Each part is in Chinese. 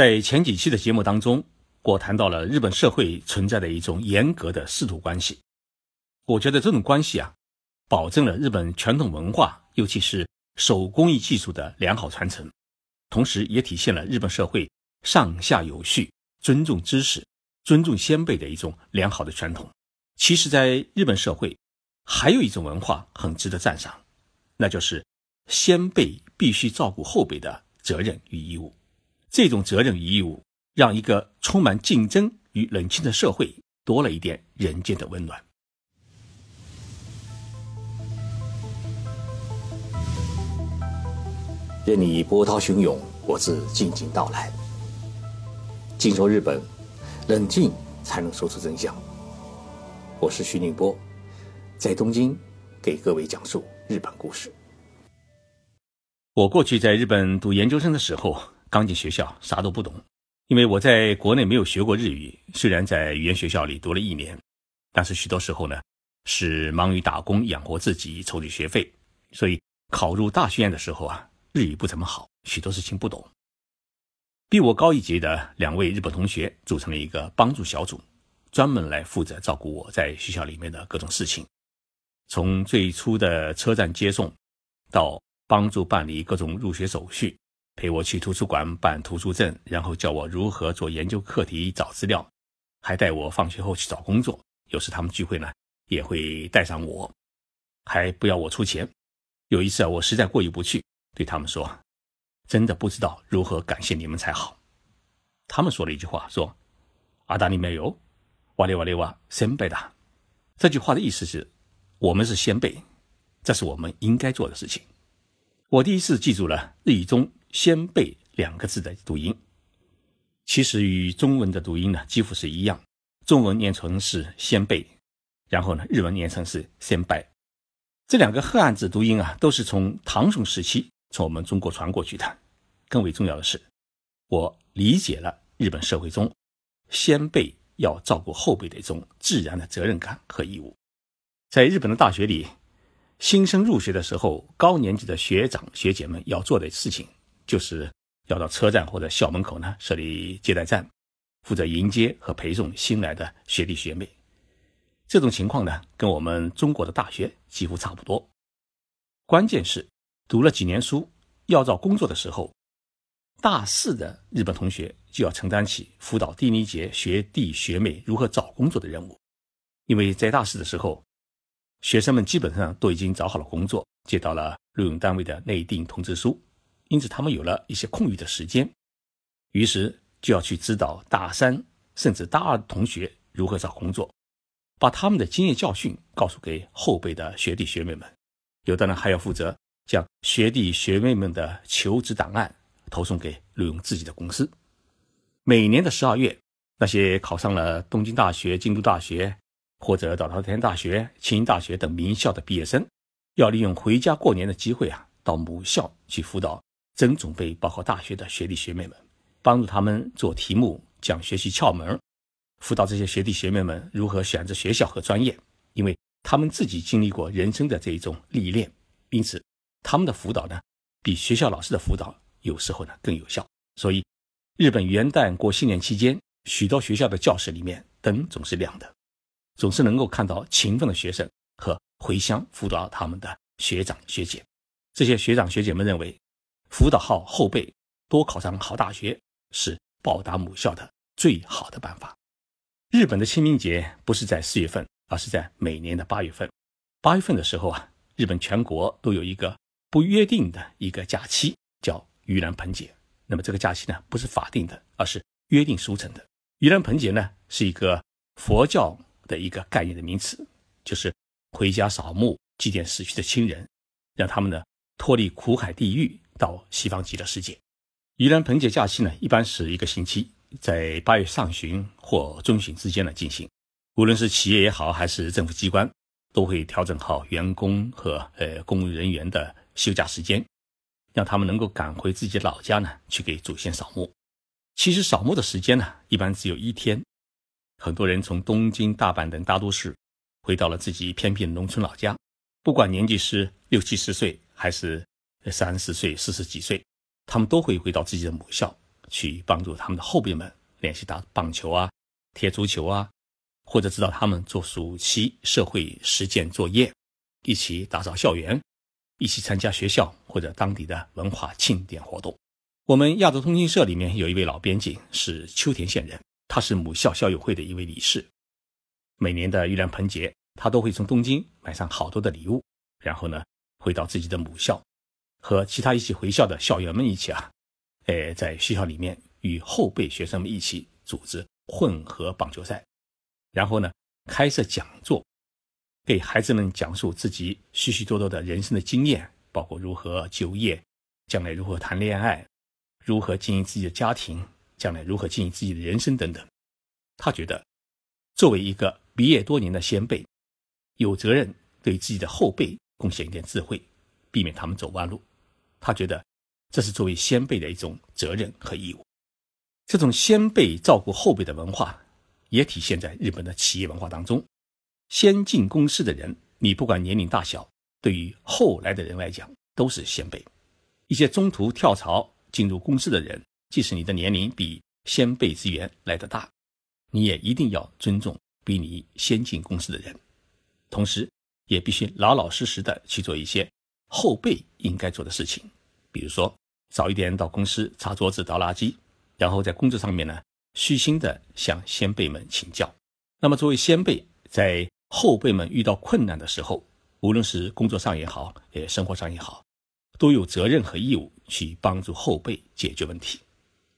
在前几期的节目当中，我谈到了日本社会存在的一种严格的师徒关系。我觉得这种关系啊，保证了日本传统文化，尤其是手工艺技术的良好传承，同时也体现了日本社会上下有序、尊重知识、尊重先辈的一种良好的传统。其实，在日本社会，还有一种文化很值得赞赏，那就是先辈必须照顾后辈的责任与义务。这种责任与义务，让一个充满竞争与冷清的社会多了一点人间的温暖。任你波涛汹涌，我自静静到来。静说日本，冷静才能说出真相。我是徐宁波，在东京给各位讲述日本故事。我过去在日本读研究生的时候。刚进学校，啥都不懂，因为我在国内没有学过日语。虽然在语言学校里读了一年，但是许多时候呢，是忙于打工养活自己，筹集学费。所以考入大学院的时候啊，日语不怎么好，许多事情不懂。比我高一级的两位日本同学组成了一个帮助小组，专门来负责照顾我在学校里面的各种事情，从最初的车站接送，到帮助办理各种入学手续。陪我去图书馆办图书证，然后教我如何做研究课题、找资料，还带我放学后去找工作。有时他们聚会呢，也会带上我，还不要我出钱。有一次啊，我实在过意不去，对他们说：“真的不知道如何感谢你们才好。”他们说了一句话，说：“阿达尼没有，瓦列瓦列瓦先辈的。”这句话的意思是，我们是先辈，这是我们应该做的事情。我第一次记住了日语中。先辈两个字的读音，其实与中文的读音呢几乎是一样。中文念成是先辈，然后呢日文念成是先拜。这两个汉字读音啊，都是从唐宋时期从我们中国传过去的。更为重要的是，我理解了日本社会中先辈要照顾后辈的一种自然的责任感和义务。在日本的大学里，新生入学的时候，高年级的学长学姐们要做的事情。就是要到车站或者校门口呢设立接待站，负责迎接和陪送新来的学弟学妹。这种情况呢，跟我们中国的大学几乎差不多。关键是读了几年书，要找工作的时候，大四的日本同学就要承担起辅导第一节学弟学妹如何找工作的任务。因为在大四的时候，学生们基本上都已经找好了工作，接到了录用单位的内定通知书。因此，他们有了一些空余的时间，于是就要去指导大三甚至大二的同学如何找工作，把他们的经验教训告诉给后辈的学弟学妹们。有的呢，还要负责将学弟学妹们的求职档案投送给录用自己的公司。每年的十二月，那些考上了东京大学、京都大学或者早稻田大学、庆应大学等名校的毕业生，要利用回家过年的机会啊，到母校去辅导。真准备报考大学的学弟学妹们，帮助他们做题目、讲学习窍门，辅导这些学弟学妹们如何选择学校和专业。因为他们自己经历过人生的这一种历练，因此他们的辅导呢，比学校老师的辅导有时候呢更有效。所以，日本元旦过新年期间，许多学校的教室里面灯总是亮的，总是能够看到勤奋的学生和回乡辅导他们的学长学姐。这些学长学姐们认为。辅导好后辈多考上好大学是报答母校的最好的办法。日本的清明节不是在四月份，而是在每年的八月份。八月份的时候啊，日本全国都有一个不约定的一个假期，叫盂兰盆节。那么这个假期呢，不是法定的，而是约定俗成的。盂兰盆节呢，是一个佛教的一个概念的名词，就是回家扫墓祭奠死去的亲人，让他们呢脱离苦海地狱。到西方极乐世界，盂兰盆节假期呢，一般是一个星期，在八月上旬或中旬之间呢进行。无论是企业也好，还是政府机关，都会调整好员工和呃公务人员的休假时间，让他们能够赶回自己老家呢，去给祖先扫墓。其实扫墓的时间呢，一般只有一天。很多人从东京、大阪等大都市，回到了自己偏僻的农村老家，不管年纪是六七十岁还是。三十岁、四十几岁，他们都会回到自己的母校，去帮助他们的后辈们练习打棒球啊、踢足球啊，或者指导他们做暑期社会实践作业，一起打扫校园，一起参加学校或者当地的文化庆典活动。我们亚洲通讯社里面有一位老编辑是秋田县人，他是母校校友会的一位理事。每年的盂兰盆节，他都会从东京买上好多的礼物，然后呢，回到自己的母校，和其他一起回校的校友们一起啊，哎，在学校里面与后辈学生们一起组织混合棒球赛，然后呢，开设讲座，给孩子们讲述自己许许多多的人生的经验，包括如何就业，将来如何谈恋爱。如何经营自己的家庭，将来如何经营自己的人生等等，他觉得，作为一个毕业多年的先辈，有责任对自己的后辈贡献一点智慧，避免他们走弯路。他觉得，这是作为先辈的一种责任和义务。这种先辈照顾后辈的文化，也体现在日本的企业文化当中。先进公司的人，你不管年龄大小，对于后来的人来讲都是先辈。一些中途跳槽。进入公司的人，即使你的年龄比先辈职员来得大，你也一定要尊重比你先进公司的人，同时也必须老老实实的去做一些后辈应该做的事情，比如说早一点到公司擦桌子、倒垃圾，然后在工作上面呢虚心的向先辈们请教。那么作为先辈，在后辈们遇到困难的时候，无论是工作上也好，也生活上也好。都有责任和义务去帮助后辈解决问题，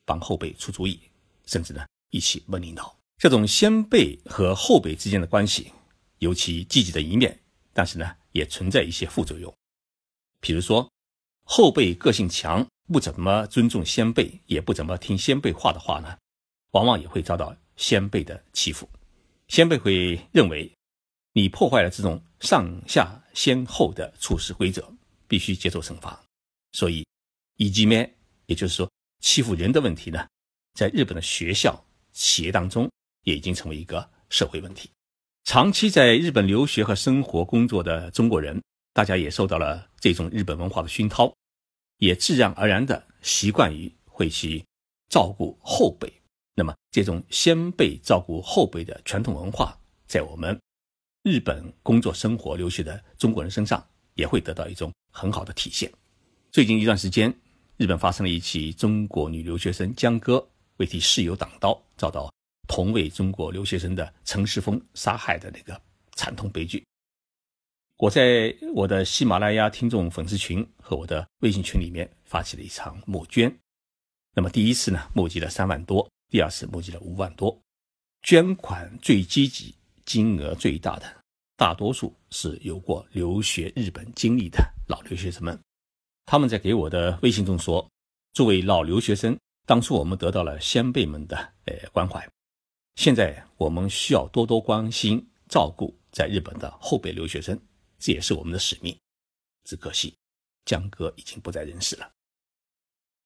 帮后辈出主意，甚至呢一起问领导。这种先辈和后辈之间的关系有其积极的一面，但是呢也存在一些副作用。比如说，后辈个性强，不怎么尊重先辈，也不怎么听先辈话的话呢，往往也会遭到先辈的欺负。先辈会认为你破坏了这种上下先后的处事规则。必须接受惩罚，所以，以及呢，也就是说，欺负人的问题呢，在日本的学校、企业当中也已经成为一个社会问题。长期在日本留学和生活工作的中国人，大家也受到了这种日本文化的熏陶，也自然而然的习惯于会去照顾后辈。那么，这种先辈照顾后辈的传统文化，在我们日本工作、生活、留学的中国人身上。也会得到一种很好的体现。最近一段时间，日本发生了一起中国女留学生江歌为替室友挡刀，遭到同为中国留学生的陈世峰杀害的那个惨痛悲剧。我在我的喜马拉雅听众粉丝群和我的微信群里面发起了一场募捐。那么第一次呢，募集了三万多；第二次募集了五万多。捐款最积极、金额最大的。大多数是有过留学日本经历的老留学生们，他们在给我的微信中说：“作为老留学生，当初我们得到了先辈们的呃关怀，现在我们需要多多关心照顾在日本的后辈留学生，这也是我们的使命。只可惜江哥已经不在人世了。”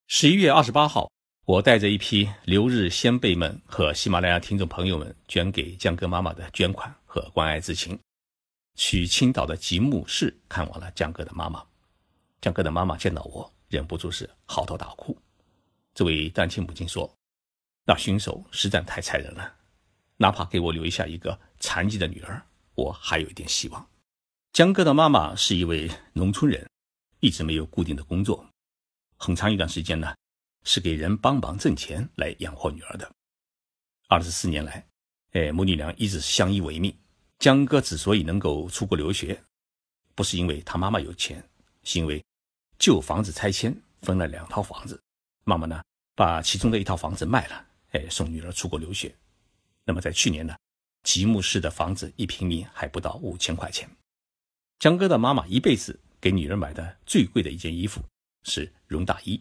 十一月二十八号，我带着一批留日先辈们和喜马拉雅听众朋友们捐给江哥妈妈的捐款和关爱之情。去青岛的吉木市看望了江哥的妈妈，江哥的妈妈见到我，忍不住是嚎啕大哭。这位单亲母亲说：“那凶手实在太残忍了，哪怕给我留下一个残疾的女儿，我还有一点希望。”江哥的妈妈是一位农村人，一直没有固定的工作，很长一段时间呢是给人帮忙挣钱来养活女儿的。二十四年来，哎，母女俩一直相依为命。江哥之所以能够出国留学，不是因为他妈妈有钱，是因为旧房子拆迁分了两套房子，妈妈呢把其中的一套房子卖了，哎，送女儿出国留学。那么在去年呢，吉木市的房子一平米还不到五千块钱。江哥的妈妈一辈子给女儿买的最贵的一件衣服是绒大衣，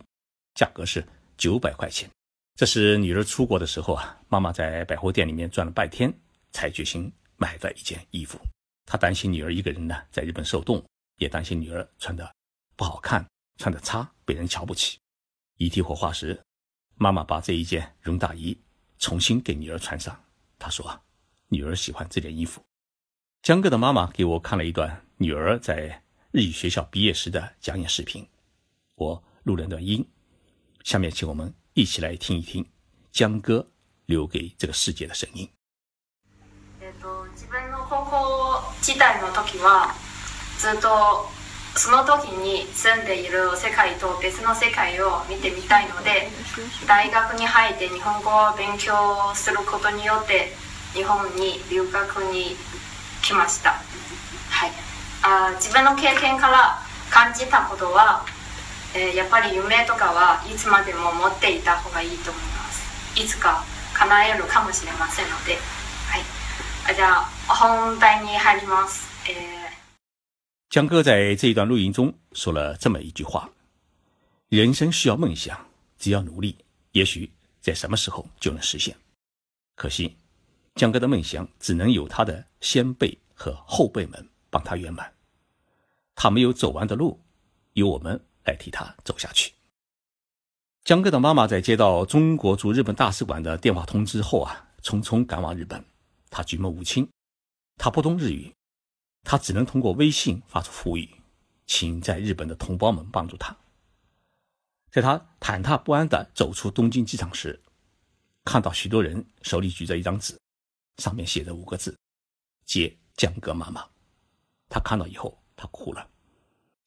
价格是九百块钱。这是女儿出国的时候啊，妈妈在百货店里面转了半天才决心。买的一件衣服，他担心女儿一个人呢在日本受冻，也担心女儿穿的不好看，穿的差被人瞧不起。遗体火化时，妈妈把这一件绒大衣重新给女儿穿上。她说：“女儿喜欢这件衣服。”江哥的妈妈给我看了一段女儿在日语学校毕业时的讲演视频，我录了段音，下面请我们 一起来听一听江哥留给这个世界的声音。えっと自分の高校時代の時はずっとその時に住んでいる世界と別の世界を見てみたいので大学に入って日本語を勉強することによって日本に留学に来ましたはい あ自分の経験から感じたことは、えーやっぱり夢とかはいつまでも持っていた方がいいと思いますいつか叶えるかもしれませんのではいあじゃあ本題に入りますえー江哥在这一段录音中说了这么一句话：“人生需要梦想，只要努力，也许在什么时候就能实现。”可惜，江哥的梦想只能有他的先辈和后辈们帮他圆满， 他没有走完的路，由我们来替他走下去。江哥的妈妈在接到中国驻日本大使馆的电话通知后啊，匆匆赶往日本。她举目无亲，她不懂日语。他只能通过微信发出呼吁，请在日本的同胞们帮助他。在他忐忑不安地走出东京机场时，看到许多人手里举着一张纸，上面写着五个字：“接江哥妈妈。”他看到以后，他哭了。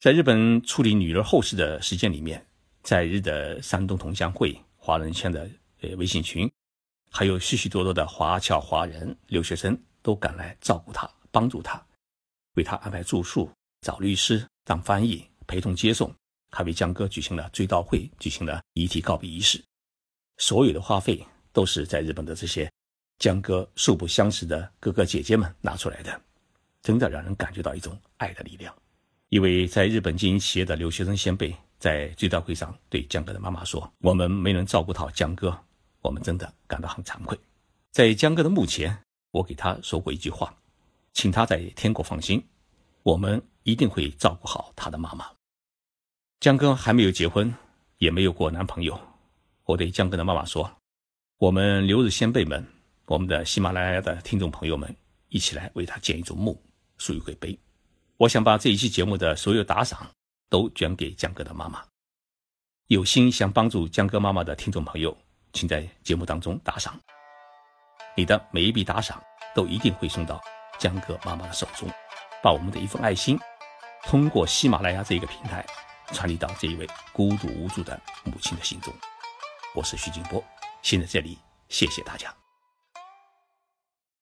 在日本处理女儿后事的时间里面，在日的山东同乡会华人圈的呃微信群，还有许许多多的华侨华人留学生都赶来照顾他，帮助他。为他安排住宿、找律师、当翻译、陪同接送，还为江哥举行了追悼会，举行了遗体告别仪式。所有的花费都是在日本的这些江哥素不相识的哥哥姐姐们拿出来的，真的让人感觉到一种爱的力量。一位在日本经营企业的留学生先辈在追悼会上对江哥的妈妈说：“我们没能照顾好江哥，我们真的感到很惭愧。”在江哥的墓前，我给他说过一句话。请他在天国放心，我们一定会照顾好他的妈妈。江哥还没有结婚，也没有过男朋友。我对江哥的妈妈说：“我们留日先辈们，我们的喜马拉雅的听众朋友们，一起来为他建一座墓，竖一块碑。我想把这一期节目的所有打赏都捐给江哥的妈妈。有心想帮助江哥妈妈的听众朋友，请在节目当中打赏。你的每一笔打赏都一定会送到。”江哥妈妈的手中，把我们的一份爱心，通过喜马拉雅这个平台，传递到这一位孤独无助的母亲的心中。我是徐静波，现在这里谢谢大家。